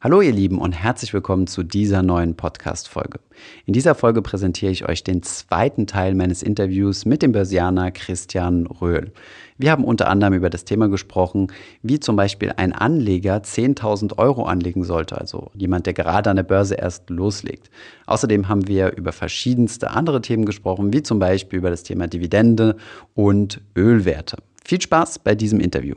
Hallo ihr Lieben und herzlich willkommen zu dieser neuen Podcast-Folge. In dieser Folge präsentiere ich euch den zweiten Teil meines Interviews mit dem Börsianer Christian Röhl. Wir haben unter anderem über das Thema gesprochen, wie zum Beispiel ein Anleger 10.000 Euro anlegen sollte, also jemand, der gerade an der Börse erst loslegt. Außerdem haben wir über verschiedenste andere Themen gesprochen, wie zum Beispiel über das Thema Dividende und Ölwerte. Viel Spaß bei diesem Interview.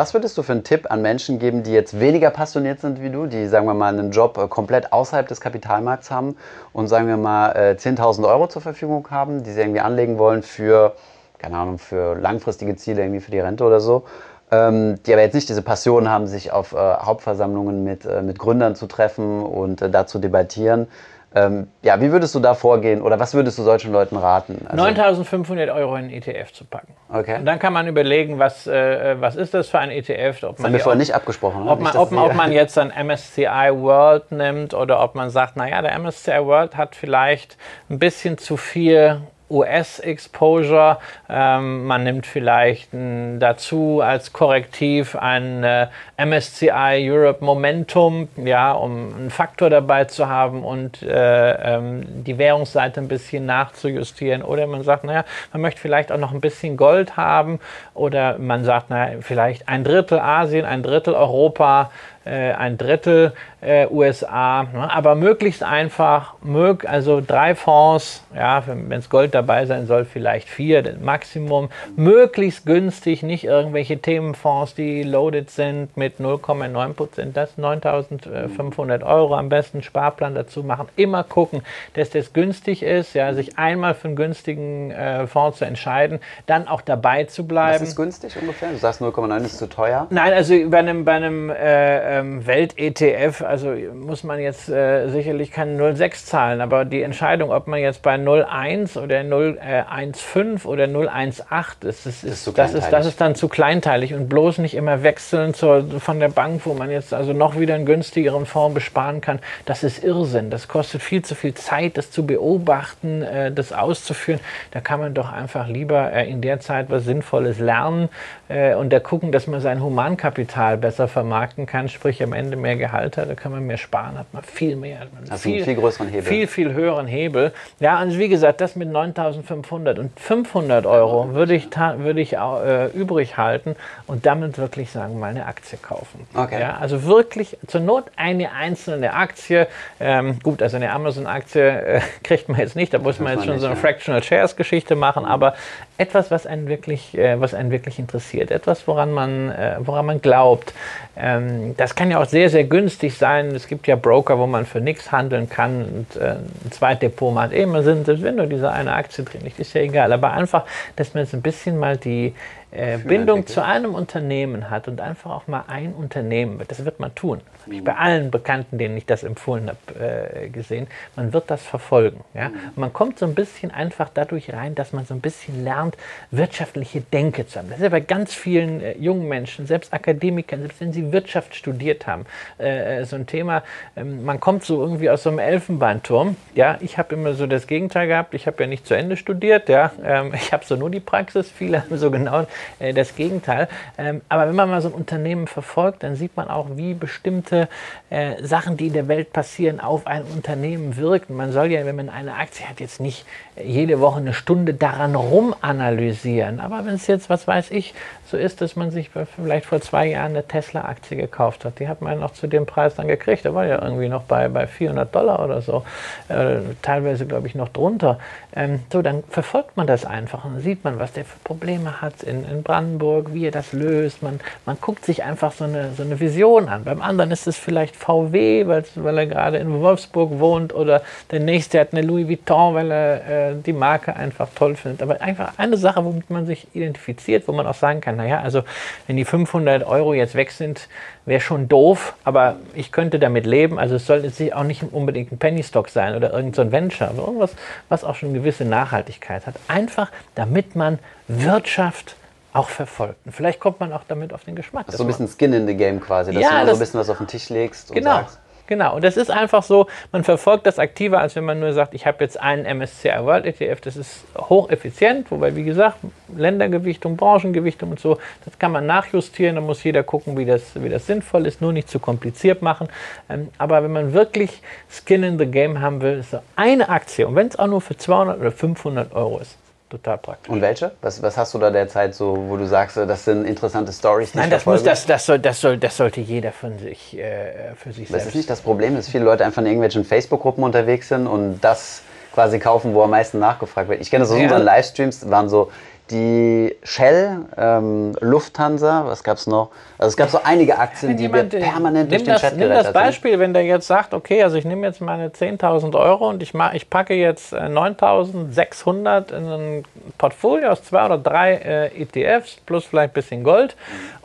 Was würdest du für einen Tipp an Menschen geben, die jetzt weniger passioniert sind wie du, die, sagen wir mal, einen Job äh, komplett außerhalb des Kapitalmarkts haben und, sagen wir mal, 10.000 äh, Euro zur Verfügung haben, die sie irgendwie anlegen wollen für, keine Ahnung, für langfristige Ziele, irgendwie für die Rente oder so, ähm, die aber jetzt nicht diese Passion haben, sich auf äh, Hauptversammlungen mit, mit Gründern zu treffen und da zu debattieren, ähm, ja, wie würdest du da vorgehen oder was würdest du solchen Leuten raten? Also 9.500 Euro in einen ETF zu packen. Okay. Und dann kann man überlegen, was, äh, was ist das für ein ETF? Ob das haben wir vorher nicht abgesprochen. Ob, man, ob, ob man jetzt ein MSCI World nimmt oder ob man sagt, naja, der MSCI World hat vielleicht ein bisschen zu viel US-Exposure. Ähm, man nimmt vielleicht n, dazu als Korrektiv ein äh, MSCI Europe Momentum, ja, um einen Faktor dabei zu haben und äh, ähm, die Währungsseite ein bisschen nachzujustieren. Oder man sagt, naja, man möchte vielleicht auch noch ein bisschen Gold haben. Oder man sagt, naja, vielleicht ein Drittel Asien, ein Drittel Europa äh, ein Drittel äh, USA, ne? aber möglichst einfach, mög also drei Fonds, ja, wenn es Gold dabei sein soll, vielleicht vier, Maximum, möglichst günstig, nicht irgendwelche Themenfonds, die loaded sind mit 0,9 Prozent, das 9.500 Euro, am besten Sparplan dazu machen, immer gucken, dass das günstig ist, ja, sich einmal für einen günstigen äh, Fonds zu entscheiden, dann auch dabei zu bleiben. Was ist günstig ungefähr? Du sagst 0,9 ist zu teuer? Nein, also bei einem, bei einem äh, ähm, Welt-ETF, also muss man jetzt äh, sicherlich keine 0,6 zahlen, aber die Entscheidung, ob man jetzt bei 0,1 oder 0,15 oder 0,18 ist, ist, ist, ist das, ist, das ist dann zu kleinteilig und bloß nicht immer wechseln zur, von der Bank, wo man jetzt also noch wieder einen günstigeren Fonds besparen kann. Das ist Irrsinn. Das kostet viel zu viel Zeit, das zu beobachten, äh, das auszuführen. Da kann man doch einfach lieber äh, in der Zeit was Sinnvolles lernen äh, und da gucken, dass man sein Humankapital besser vermarkten kann, sprich am Ende mehr Gehalt hat, da kann man mehr sparen, hat man viel mehr. Man also viel, viel größeren Hebel. Viel, viel höheren Hebel. Ja, also wie gesagt, das mit 9.500 und 500 Euro würde ich, würde ich äh, übrig halten und damit wirklich sagen, mal eine Aktie kaufen. Okay. Ja, also wirklich zur Not eine einzelne Aktie. Ähm, gut, also eine Amazon-Aktie äh, kriegt man jetzt nicht, da muss man jetzt schon so eine. Fractional Shares Geschichte machen, aber etwas, was einen wirklich, äh, was einen wirklich interessiert, etwas, woran man, äh, woran man glaubt. Ähm, das kann ja auch sehr, sehr günstig sein. Es gibt ja Broker, wo man für nichts handeln kann und äh, ein Zweitdepot macht immer Sinn, selbst wenn nur diese eine Aktie drin liegt, ist ja egal. Aber einfach, dass man jetzt ein bisschen mal die, äh, Bindung zu einem Unternehmen hat und einfach auch mal ein Unternehmen, das wird man tun. Das habe ich bei allen Bekannten, denen ich das empfohlen habe, äh, gesehen. Man wird das verfolgen. Ja? Mhm. man kommt so ein bisschen einfach dadurch rein, dass man so ein bisschen lernt, wirtschaftliche Denke zu haben. Das ist ja bei ganz vielen äh, jungen Menschen, selbst Akademikern, selbst wenn sie Wirtschaft studiert haben, äh, äh, so ein Thema. Ähm, man kommt so irgendwie aus so einem Elfenbeinturm. Ja, ich habe immer so das Gegenteil gehabt. Ich habe ja nicht zu Ende studiert. Ja, ähm, ich habe so nur die Praxis. Viele haben so genau äh, das Gegenteil. Ähm, aber wenn man mal so ein Unternehmen verfolgt, dann sieht man auch, wie bestimmte äh, Sachen, die in der Welt passieren, auf ein Unternehmen wirken. Man soll ja, wenn man eine Aktie hat, jetzt nicht äh, jede Woche eine Stunde daran rumanalysieren. Aber wenn es jetzt, was weiß ich, so ist, dass man sich vielleicht vor zwei Jahren eine Tesla-Aktie gekauft hat, die hat man noch zu dem Preis dann gekriegt. Der war ja irgendwie noch bei, bei 400 Dollar oder so, äh, teilweise glaube ich noch drunter. Ähm, so, dann verfolgt man das einfach und sieht man, was der für Probleme hat in, in Brandenburg, wie er das löst. Man, man guckt sich einfach so eine, so eine Vision an. Beim anderen ist es vielleicht VW, weil er gerade in Wolfsburg wohnt oder der nächste hat eine Louis Vuitton, weil er äh, die Marke einfach toll findet. Aber einfach eine Sache, womit man sich identifiziert, wo man auch sagen kann, naja, also wenn die 500 Euro jetzt weg sind, wäre schon doof, aber ich könnte damit leben. Also es soll jetzt auch nicht unbedingt ein Penny Stock sein oder irgendein so Venture, aber irgendwas, was auch schon eine gewisse Nachhaltigkeit hat. Einfach, damit man Wirtschaft auch verfolgt. Und vielleicht kommt man auch damit auf den Geschmack. Das ist so ein bisschen Skin in the Game quasi, dass ja, du mal das, so ein bisschen was auf den Tisch legst und genau. sagst. Genau, und das ist einfach so, man verfolgt das aktiver, als wenn man nur sagt, ich habe jetzt einen MSCI World ETF, das ist hocheffizient, wobei, wie gesagt, Ländergewichtung, Branchengewichtung und so, das kann man nachjustieren, da muss jeder gucken, wie das, wie das sinnvoll ist, nur nicht zu kompliziert machen. Ähm, aber wenn man wirklich Skin in the Game haben will, ist so eine Aktie, und wenn es auch nur für 200 oder 500 Euro ist, total praktisch. Und welche? Was, was hast du da derzeit so, wo du sagst, das sind interessante Stories? Nein, das, muss, das, das, soll, das, soll, das sollte jeder von sich, äh, für sich das selbst. Das ist nicht das Problem, dass viele Leute einfach in irgendwelchen Facebook-Gruppen unterwegs sind und das quasi kaufen, wo am meisten nachgefragt wird. Ich kenne das aus ja. unseren Livestreams, waren so die Shell, ähm, Lufthansa, was gab es noch? Also es gab so einige Aktien, die wir permanent durch den das, Chat Nimm das Beispiel, sind. wenn der jetzt sagt, okay, also ich nehme jetzt meine 10.000 Euro und ich, mach, ich packe jetzt 9.600 äh, in ein Portfolio aus zwei oder drei äh, ETFs plus vielleicht ein bisschen Gold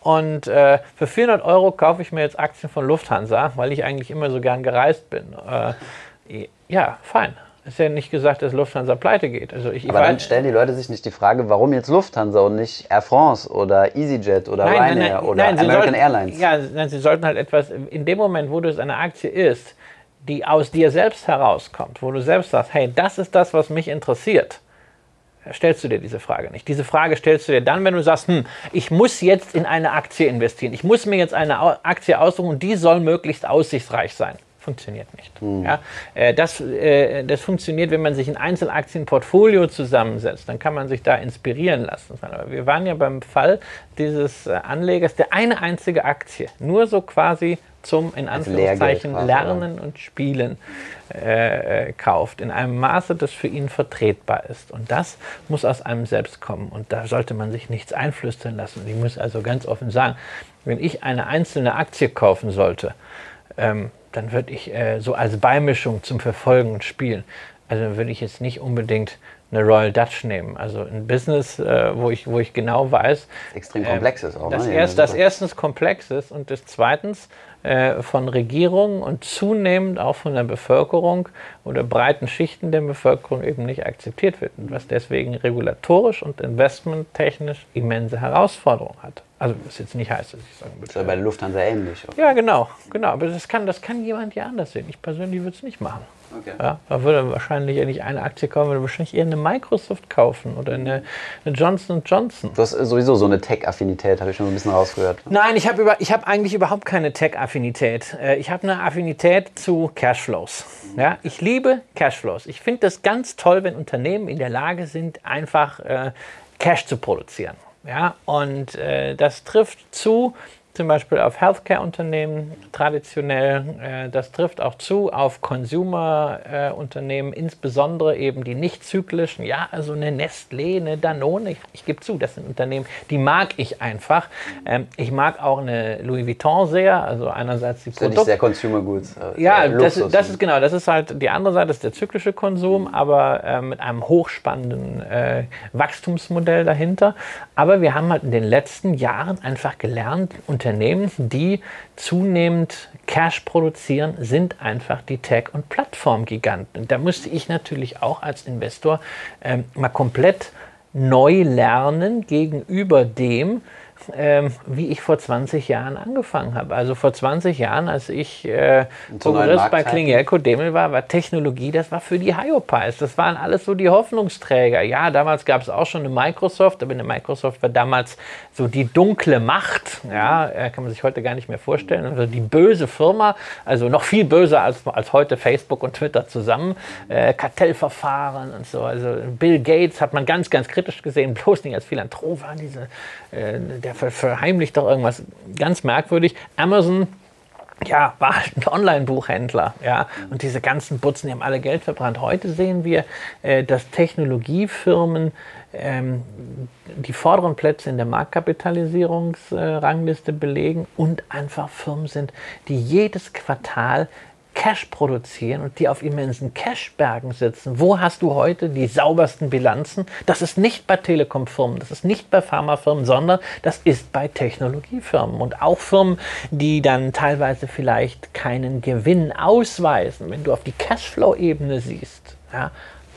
und äh, für 400 Euro kaufe ich mir jetzt Aktien von Lufthansa, weil ich eigentlich immer so gern gereist bin. Äh, ja, fein ist ja nicht gesagt, dass Lufthansa pleite geht. Also ich, Aber dann stellen die Leute sich nicht die Frage, warum jetzt Lufthansa und nicht Air France oder EasyJet oder nein, Ryanair nein, nein, oder American sollten, Airlines? Ja, nein, sie sollten halt etwas, in dem Moment, wo du es eine Aktie ist, die aus dir selbst herauskommt, wo du selbst sagst, hey, das ist das, was mich interessiert, stellst du dir diese Frage nicht. Diese Frage stellst du dir dann, wenn du sagst, hm, ich muss jetzt in eine Aktie investieren, ich muss mir jetzt eine Aktie aussuchen und die soll möglichst aussichtsreich sein funktioniert nicht. Mhm. Ja, äh, das, äh, das funktioniert, wenn man sich ein Einzelaktienportfolio zusammensetzt. Dann kann man sich da inspirieren lassen. Aber wir waren ja beim Fall dieses äh, Anlegers, der eine einzige Aktie, nur so quasi zum in Anführungszeichen Lernen und Spielen äh, kauft, in einem Maße, das für ihn vertretbar ist. Und das muss aus einem selbst kommen. Und da sollte man sich nichts einflüstern lassen. Ich muss also ganz offen sagen, wenn ich eine einzelne Aktie kaufen sollte, ähm, dann würde ich äh, so als Beimischung zum Verfolgen und Spielen, also würde ich jetzt nicht unbedingt eine Royal Dutch nehmen. Also ein Business, äh, wo, ich, wo ich genau weiß. Extrem komplex ist auch. Das, ne? erst, das erstens komplex ist und das zweitens äh, von Regierungen und zunehmend auch von der Bevölkerung oder breiten Schichten der Bevölkerung eben nicht akzeptiert wird. Und was deswegen regulatorisch und investmenttechnisch immense Herausforderungen hat. Also was jetzt nicht heißt, dass ich sagen würde. Das ist ja bei der Lufthansa ähnlich. Oder? Ja, genau, genau. Aber das kann, das kann jemand ja anders sehen. Ich persönlich würde es nicht machen. Okay. Ja, da würde wahrscheinlich ja nicht eine Aktie kaufen, würde wahrscheinlich eher eine Microsoft kaufen oder eine, eine Johnson Johnson. Du hast sowieso so eine Tech-Affinität, habe ich schon ein bisschen rausgehört. Nein, ich habe hab eigentlich überhaupt keine Tech-Affinität. Äh, ich habe eine Affinität zu Cashflows. Ja, ich liebe Cashflows. Ich finde das ganz toll, wenn Unternehmen in der Lage sind, einfach äh, Cash zu produzieren. Ja, und äh, das trifft zu zum Beispiel auf Healthcare-Unternehmen traditionell. Äh, das trifft auch zu auf Consumer-Unternehmen, insbesondere eben die nicht zyklischen. Ja, also eine Nestlé, eine Danone. Ich, ich gebe zu, das sind Unternehmen, die mag ich einfach. Ähm, ich mag auch eine Louis Vuitton sehr. Also einerseits die Produkte. Das ist ja nicht sehr Consumer Goods. Äh, ja, das, das, ist genau. Das ist halt die andere Seite, das ist der zyklische Konsum, mhm. aber äh, mit einem hochspannenden äh, Wachstumsmodell dahinter. Aber wir haben halt in den letzten Jahren einfach gelernt, Unternehmen, die zunehmend Cash produzieren, sind einfach die Tech- und Plattformgiganten. Da musste ich natürlich auch als Investor ähm, mal komplett neu lernen gegenüber dem, ähm, wie ich vor 20 Jahren angefangen habe. Also vor 20 Jahren, als ich äh, bei Klingelko Demel war, war Technologie, das war für die Hyopies. Das waren alles so die Hoffnungsträger. Ja, damals gab es auch schon eine Microsoft, aber eine Microsoft war damals so die dunkle Macht. Ja, äh, kann man sich heute gar nicht mehr vorstellen. Also die böse Firma, also noch viel böser als, als heute Facebook und Twitter zusammen. Äh, Kartellverfahren und so. Also Bill Gates hat man ganz, ganz kritisch gesehen, bloß nicht als Philanthrop war diese, äh, der verheimlicht doch irgendwas ganz merkwürdig. Amazon ja, war halt ein Online-Buchhändler, ja, und diese ganzen Butzen, die haben alle Geld verbrannt. Heute sehen wir, äh, dass Technologiefirmen ähm, die vorderen Plätze in der Marktkapitalisierungsrangliste äh, belegen und einfach Firmen sind, die jedes Quartal Cash produzieren und die auf immensen Cashbergen sitzen. Wo hast du heute die saubersten Bilanzen? Das ist nicht bei Telekom-Firmen, das ist nicht bei Pharmafirmen, sondern das ist bei Technologiefirmen und auch Firmen, die dann teilweise vielleicht keinen Gewinn ausweisen. Wenn du auf die Cashflow-Ebene siehst, ja,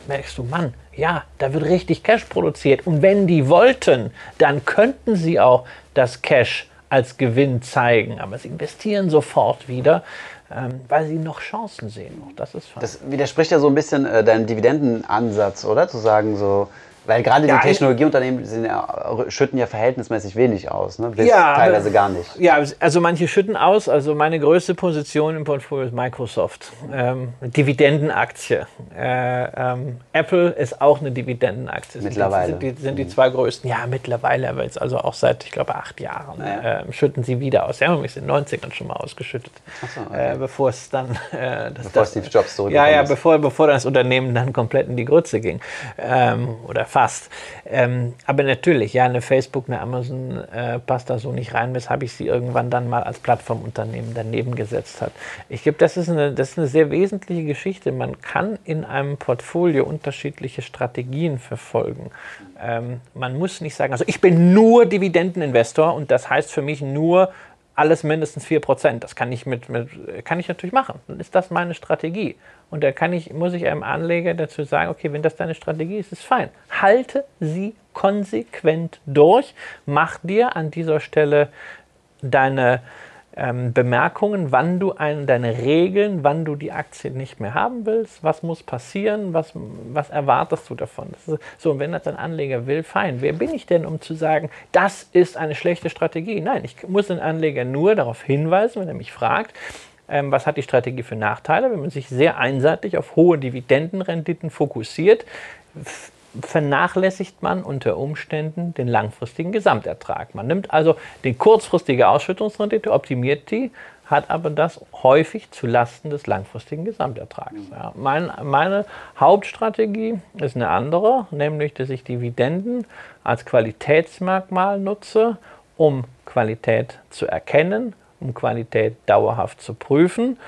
merkst du, Mann, ja, da wird richtig Cash produziert. Und wenn die wollten, dann könnten sie auch das Cash als Gewinn zeigen. Aber sie investieren sofort wieder ähm, weil sie noch Chancen sehen. das ist Das widerspricht ja so ein bisschen äh, deinem Dividendenansatz, oder? Zu sagen so, weil gerade ja, die Technologieunternehmen ja, schütten ja verhältnismäßig wenig aus, ne? ja, teilweise gar nicht. Ja, also manche schütten aus. Also meine größte Position im Portfolio ist Microsoft. Ähm, Dividendenaktie. Äh, ähm, Apple ist auch eine Dividendenaktie. Mittlerweile. Sind die, sind die mhm. zwei größten. Ja, mittlerweile, aber jetzt also auch seit, ich glaube, acht Jahren ja. äh, schütten sie wieder aus. Sie haben mich in den 90ern schon mal ausgeschüttet. So, okay. äh, bevor es dann... Äh, das, bevor Steve Jobs so Ja, ja, bevor, bevor das Unternehmen dann komplett in die Grütze ging. Ähm, oder fast fast. Ähm, aber natürlich, ja, eine Facebook, eine Amazon äh, passt da so nicht rein, weshalb ich sie irgendwann dann mal als Plattformunternehmen daneben gesetzt habe. Ich glaube, das, ist eine, das ist eine sehr wesentliche Geschichte. Man kann in einem Portfolio unterschiedliche Strategien verfolgen. Ähm, man muss nicht sagen, also ich bin nur Dividendeninvestor und das heißt für mich nur alles mindestens 4%. Das kann ich, mit, mit, kann ich natürlich machen. Dann ist das meine Strategie. Und da kann ich, muss ich einem Anleger dazu sagen, okay, wenn das deine Strategie ist, ist fein. Halte sie konsequent durch. Mach dir an dieser Stelle deine ähm, Bemerkungen, wann du ein, deine Regeln, wann du die Aktie nicht mehr haben willst, was muss passieren, was, was erwartest du davon. Ist, so, und wenn das ein Anleger will, fein. Wer bin ich denn, um zu sagen, das ist eine schlechte Strategie? Nein, ich muss den Anleger nur darauf hinweisen, wenn er mich fragt, ähm, was hat die Strategie für Nachteile, wenn man sich sehr einseitig auf hohe Dividendenrenditen fokussiert vernachlässigt man unter Umständen den langfristigen Gesamtertrag. Man nimmt also die kurzfristige Ausschüttungsrendite, optimiert die, hat aber das häufig zu Lasten des langfristigen Gesamtertrags. Ja, mein, meine Hauptstrategie ist eine andere, nämlich dass ich Dividenden als Qualitätsmerkmal nutze, um Qualität zu erkennen, um Qualität dauerhaft zu prüfen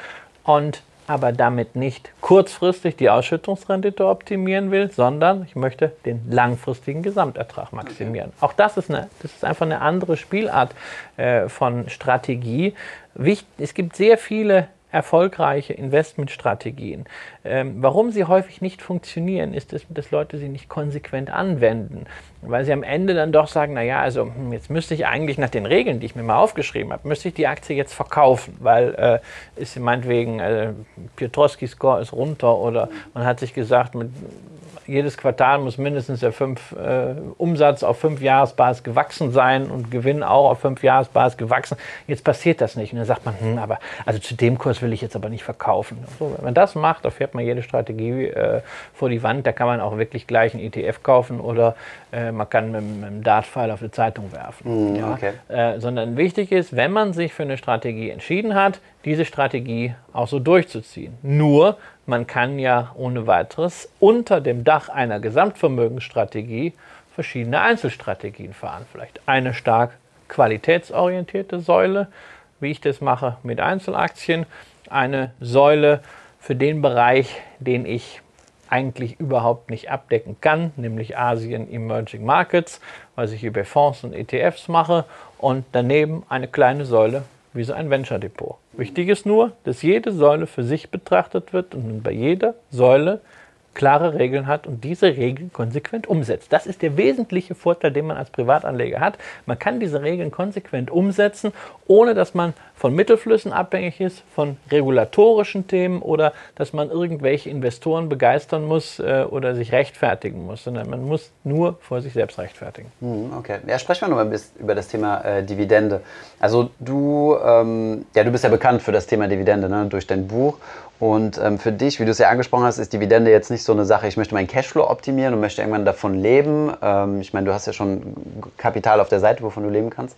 und aber damit nicht kurzfristig die Ausschüttungsrendite optimieren will, sondern ich möchte den langfristigen Gesamtertrag maximieren. Okay. Auch das ist, eine, das ist einfach eine andere Spielart äh, von Strategie. Wicht, es gibt sehr viele erfolgreiche Investmentstrategien. Ähm, warum sie häufig nicht funktionieren, ist, dass, dass, Leute sie nicht konsequent anwenden, weil sie am Ende dann doch sagen, naja, also hm, jetzt müsste ich eigentlich nach den Regeln, die ich mir mal aufgeschrieben habe, müsste ich die Aktie jetzt verkaufen, weil äh, ist meinetwegen äh, Piotrowski-Score ist runter oder man hat sich gesagt, mit jedes Quartal muss mindestens der fünf, äh, Umsatz auf fünf Jahresbasis gewachsen sein und Gewinn auch auf fünf Jahresbasis gewachsen. Jetzt passiert das nicht. Und dann sagt man, hm, aber also zu dem Kurs will ich jetzt aber nicht verkaufen. So, wenn man das macht, da fährt man jede Strategie äh, vor die Wand. Da kann man auch wirklich gleich einen ETF kaufen oder äh, man kann mit, mit einem Dartpfeil auf eine Zeitung werfen. Mm, ja? okay. Äh, sondern wichtig ist, wenn man sich für eine Strategie entschieden hat, diese Strategie auch so durchzuziehen. Nur, man kann ja ohne weiteres unter dem Dach einer Gesamtvermögensstrategie verschiedene Einzelstrategien fahren. Vielleicht eine stark qualitätsorientierte Säule, wie ich das mache mit Einzelaktien, eine Säule für den Bereich, den ich eigentlich überhaupt nicht abdecken kann, nämlich Asien Emerging Markets, was ich über Fonds und ETFs mache und daneben eine kleine Säule wie so ein Venture Depot. Wichtig ist nur, dass jede Säule für sich betrachtet wird und bei jeder Säule klare Regeln hat und diese Regeln konsequent umsetzt. Das ist der wesentliche Vorteil, den man als Privatanleger hat. Man kann diese Regeln konsequent umsetzen, ohne dass man von Mittelflüssen abhängig ist, von regulatorischen Themen oder dass man irgendwelche Investoren begeistern muss äh, oder sich rechtfertigen muss, sondern man muss nur vor sich selbst rechtfertigen. Hm, okay, ja, sprechen wir noch mal über das Thema äh, Dividende. Also du, ähm, ja, du bist ja bekannt für das Thema Dividende ne, durch dein Buch und ähm, für dich, wie du es ja angesprochen hast, ist Dividende jetzt nicht so eine Sache, ich möchte meinen Cashflow optimieren und möchte irgendwann davon leben. Ähm, ich meine, du hast ja schon Kapital auf der Seite, wovon du leben kannst.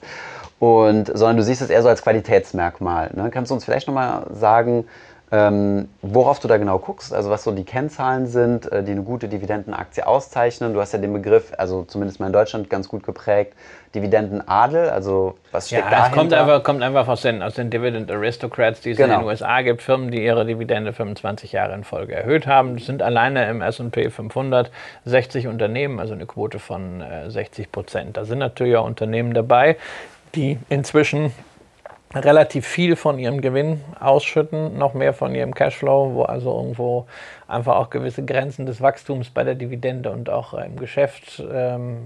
Und, sondern du siehst es eher so als Qualitätsmerkmal. Ne? Kannst du uns vielleicht nochmal sagen, ähm, worauf du da genau guckst, also was so die Kennzahlen sind, äh, die eine gute Dividendenaktie auszeichnen. Du hast ja den Begriff, also zumindest mal in Deutschland ganz gut geprägt, Dividendenadel, also was steckt ja, dahinter? Es kommt einfach, kommt einfach aus, den, aus den Dividend Aristocrats, die es genau. in den USA gibt, Firmen, die ihre Dividende 25 Jahre in Folge erhöht haben. Das sind alleine im S&P 500 60 Unternehmen, also eine Quote von äh, 60 Prozent. Da sind natürlich auch Unternehmen dabei, die inzwischen relativ viel von ihrem Gewinn ausschütten, noch mehr von ihrem Cashflow, wo also irgendwo einfach auch gewisse Grenzen des Wachstums bei der Dividende und auch im Geschäft ähm,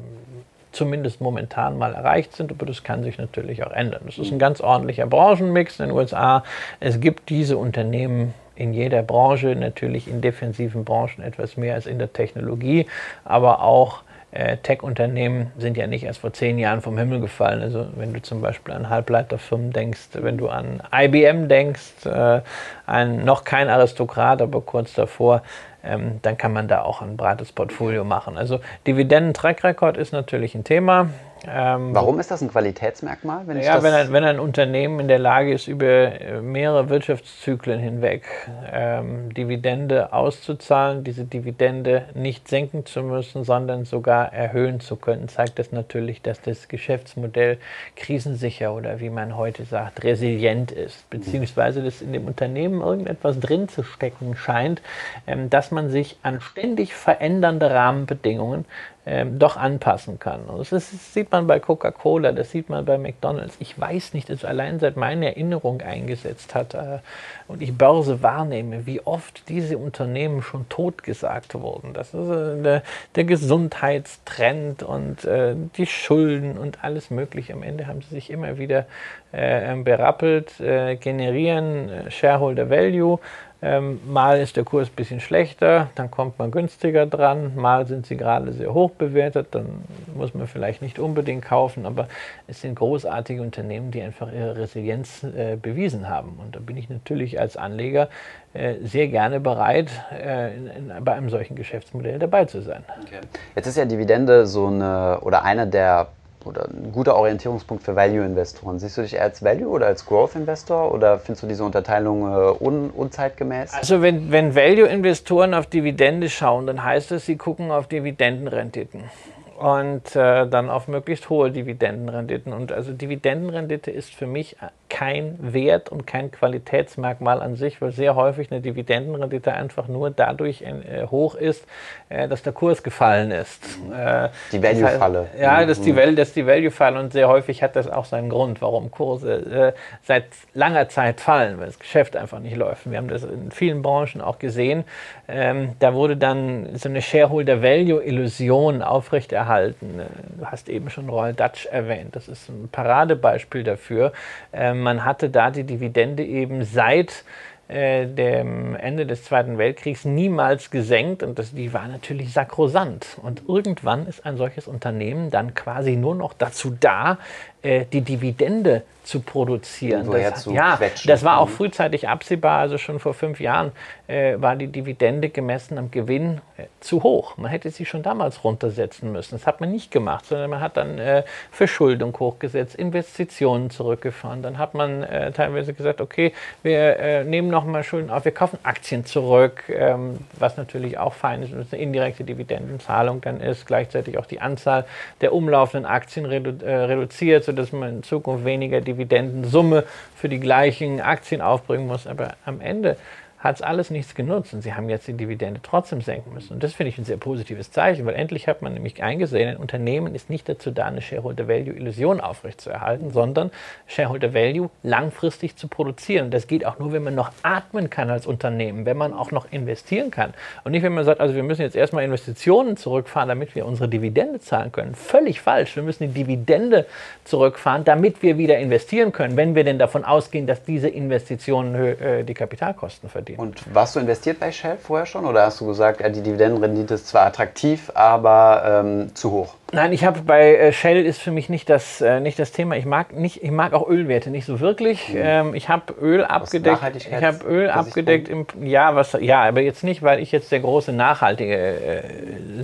zumindest momentan mal erreicht sind, aber das kann sich natürlich auch ändern. Das ist ein ganz ordentlicher Branchenmix in den USA. Es gibt diese Unternehmen in jeder Branche, natürlich in defensiven Branchen etwas mehr als in der Technologie, aber auch äh, Tech-Unternehmen sind ja nicht erst vor zehn Jahren vom Himmel gefallen. Also wenn du zum Beispiel an Halbleiterfirmen denkst, wenn du an IBM denkst, äh, ein, noch kein Aristokrat, aber kurz davor, ähm, dann kann man da auch ein breites Portfolio machen. Also Dividenden-Track-Record ist natürlich ein Thema. Ähm, Warum ist das ein Qualitätsmerkmal? Wenn ja, wenn ein, wenn ein, Unternehmen in der Lage ist, über mehrere Wirtschaftszyklen hinweg ähm, Dividende auszuzahlen, diese Dividende nicht senken zu müssen, sondern sogar erhöhen zu können, zeigt das natürlich, dass das Geschäftsmodell krisensicher oder wie man heute sagt, resilient ist, beziehungsweise dass in dem Unternehmen irgendetwas drin zu stecken scheint, ähm, dass man sich an ständig verändernde Rahmenbedingungen ähm, doch anpassen kann. Und das, das sieht man bei Coca-Cola, das sieht man bei McDonald's. Ich weiß nicht, dass allein seit meine Erinnerung eingesetzt hat äh, und ich Börse wahrnehme, wie oft diese Unternehmen schon totgesagt wurden. Das ist äh, der, der, Gesundheitstrend und äh, die Schulden und alles Mögliche. Am Ende haben sie sich immer wieder äh, berappelt, äh, generieren äh, Shareholder Value ähm, mal ist der Kurs ein bisschen schlechter, dann kommt man günstiger dran, mal sind sie gerade sehr hoch bewertet, dann muss man vielleicht nicht unbedingt kaufen, aber es sind großartige Unternehmen, die einfach ihre Resilienz äh, bewiesen haben. Und da bin ich natürlich als Anleger äh, sehr gerne bereit, äh, in, in, bei einem solchen Geschäftsmodell dabei zu sein. Okay. Jetzt ist ja Dividende so eine oder einer der oder ein guter Orientierungspunkt für Value-Investoren. Siehst du dich eher als Value- oder als Growth-Investor oder findest du diese Unterteilung äh, un unzeitgemäß? Also wenn, wenn Value-Investoren auf Dividende schauen, dann heißt das, sie gucken auf Dividendenrenditen und äh, dann auf möglichst hohe Dividendenrenditen. Und also Dividendenrendite ist für mich kein Wert und kein Qualitätsmerkmal an sich, weil sehr häufig eine Dividendenrendite einfach nur dadurch äh, hoch ist, äh, dass der Kurs gefallen ist. Äh, die Value-Falle. Das ja, das ist die, mhm. die Value-Falle und sehr häufig hat das auch seinen Grund, warum Kurse seit langer Zeit fallen, weil das Geschäft einfach nicht läuft. Wir haben das in vielen Branchen auch gesehen. Ähm, da wurde dann so eine Shareholder-Value-Illusion aufrechterhalten. Du hast eben schon Royal Dutch erwähnt. Das ist ein Paradebeispiel dafür. Ähm, man hatte da die Dividende eben seit äh, dem Ende des Zweiten Weltkriegs niemals gesenkt und das, die war natürlich sakrosant. Und irgendwann ist ein solches Unternehmen dann quasi nur noch dazu da, äh, die Dividende zu produzieren. Das, zu ja, das war auch frühzeitig absehbar. Also schon vor fünf Jahren äh, war die Dividende gemessen am Gewinn äh, zu hoch. Man hätte sie schon damals runtersetzen müssen. Das hat man nicht gemacht, sondern man hat dann äh, Verschuldung hochgesetzt, Investitionen zurückgefahren. Dann hat man äh, teilweise gesagt, okay, wir äh, nehmen nochmal Schulden auf, wir kaufen Aktien zurück, ähm, was natürlich auch fein ist, und eine indirekte Dividendenzahlung dann ist, gleichzeitig auch die Anzahl der umlaufenden Aktien redu reduziert, sodass man in Zukunft weniger Dividenden Dividendensumme für die gleichen Aktien aufbringen muss. Aber am Ende hat es alles nichts genutzt und sie haben jetzt die Dividende trotzdem senken müssen. Und das finde ich ein sehr positives Zeichen, weil endlich hat man nämlich eingesehen, ein Unternehmen ist nicht dazu da, eine Shareholder Value Illusion aufrechtzuerhalten, sondern Shareholder Value langfristig zu produzieren. Das geht auch nur, wenn man noch atmen kann als Unternehmen, wenn man auch noch investieren kann. Und nicht, wenn man sagt, also wir müssen jetzt erstmal Investitionen zurückfahren, damit wir unsere Dividende zahlen können. Völlig falsch. Wir müssen die Dividende zurückfahren, damit wir wieder investieren können, wenn wir denn davon ausgehen, dass diese Investitionen äh, die Kapitalkosten verdienen Und warst du investiert bei Shell vorher schon oder hast du gesagt, die Dividendenrendite ist zwar attraktiv, aber ähm, zu hoch? Nein, ich habe bei äh, Shell ist für mich nicht das, äh, nicht das Thema. Ich mag, nicht, ich mag auch Ölwerte nicht so wirklich. Mhm. Ähm, ich habe Öl abgedeckt. Ich habe Öl abgedeckt im ja, was ja, aber jetzt nicht, weil ich jetzt der große Nachhaltige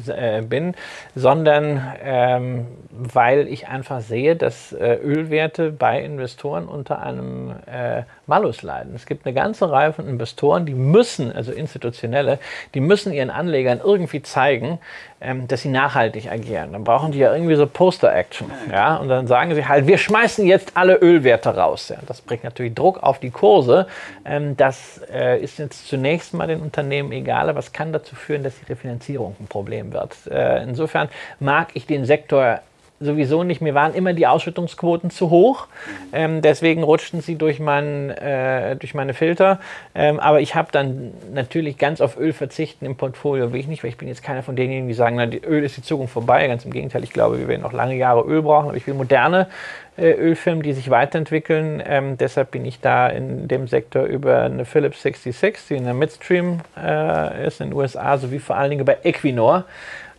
äh, äh, bin, sondern ähm, weil ich einfach sehe, dass Ölwerte bei Investoren unter einem äh, Malus leiden. Es gibt eine ganze Reihe von Investoren, die müssen, also institutionelle, die müssen ihren Anlegern irgendwie zeigen, ähm, dass sie nachhaltig agieren. Dann brauchen die ja irgendwie so Poster-Action. Ja? Und dann sagen sie halt, wir schmeißen jetzt alle Ölwerte raus. Ja? Das bringt natürlich Druck auf die Kurse. Ähm, das äh, ist jetzt zunächst mal den Unternehmen egal, aber es kann dazu führen, dass die Refinanzierung ein Problem wird. Äh, insofern mag ich den Sektor sowieso nicht. Mir waren immer die Ausschüttungsquoten zu hoch. Ähm, deswegen rutschten sie durch, mein, äh, durch meine Filter. Ähm, aber ich habe dann natürlich ganz auf Öl verzichten im Portfolio will ich nicht, weil ich bin jetzt keiner von denjenigen, die sagen, na, die Öl ist die Zukunft vorbei. Ganz im Gegenteil, ich glaube, wir werden noch lange Jahre Öl brauchen. Aber ich will moderne äh, Ölfirmen, die sich weiterentwickeln. Ähm, deshalb bin ich da in dem Sektor über eine Philips 66, die in der Midstream äh, ist in den USA, sowie vor allen Dingen über Equinor.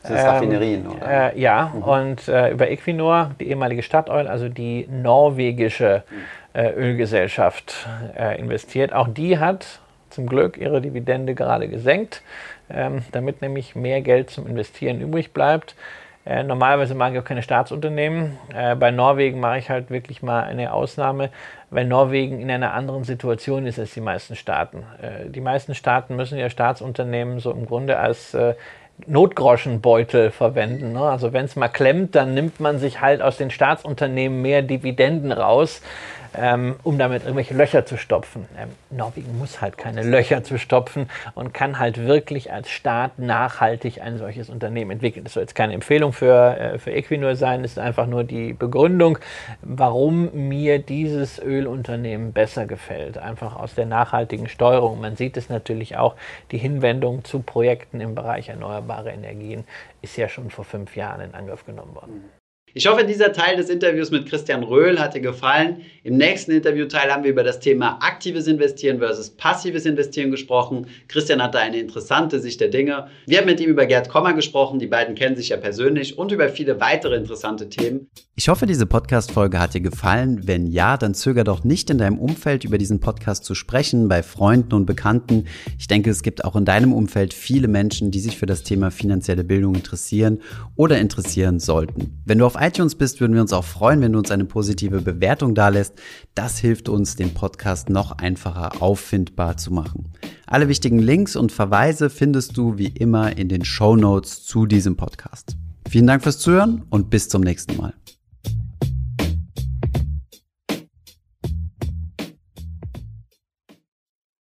Das ist Raffinerien, oder? Äh, ja, mhm. und äh, über Equinor, die ehemalige Statoil, also die norwegische äh, Ölgesellschaft, äh, investiert. Auch die hat zum Glück ihre Dividende gerade gesenkt, ähm, damit nämlich mehr Geld zum Investieren übrig bleibt. Äh, normalerweise mag ich auch keine Staatsunternehmen. Äh, bei Norwegen mache ich halt wirklich mal eine Ausnahme, weil Norwegen in einer anderen Situation ist als die meisten Staaten. Äh, die meisten Staaten müssen ja Staatsunternehmen so im Grunde als äh, Notgroschenbeutel verwenden. Ne? Also wenn es mal klemmt, dann nimmt man sich halt aus den Staatsunternehmen mehr Dividenden raus ähm, um damit irgendwelche Löcher zu stopfen. Ähm, Norwegen muss halt keine Löcher zu stopfen und kann halt wirklich als Staat nachhaltig ein solches Unternehmen entwickeln. Das soll jetzt keine Empfehlung für, äh, für Equinor sein, ist einfach nur die Begründung, warum mir dieses Ölunternehmen besser gefällt. Einfach aus der nachhaltigen Steuerung. Man sieht es natürlich auch, die Hinwendung zu Projekten im Bereich erneuerbare Energien ist ja schon vor fünf Jahren in Angriff genommen worden. Ich hoffe, dieser Teil des Interviews mit Christian Röhl hat dir gefallen. Im nächsten Interviewteil haben wir über das Thema aktives Investieren versus passives Investieren gesprochen. Christian hatte eine interessante Sicht der Dinge. Wir haben mit ihm über Gerd Kommer gesprochen. Die beiden kennen sich ja persönlich und über viele weitere interessante Themen. Ich hoffe, diese Podcast-Folge hat dir gefallen. Wenn ja, dann zöger doch nicht in deinem Umfeld über diesen Podcast zu sprechen, bei Freunden und Bekannten. Ich denke, es gibt auch in deinem Umfeld viele Menschen, die sich für das Thema finanzielle Bildung interessieren oder interessieren sollten. Wenn du auf iTunes bist, würden wir uns auch freuen, wenn du uns eine positive Bewertung dalässt. Das hilft uns, den Podcast noch einfacher auffindbar zu machen. Alle wichtigen Links und Verweise findest du wie immer in den Show Notes zu diesem Podcast. Vielen Dank fürs Zuhören und bis zum nächsten Mal.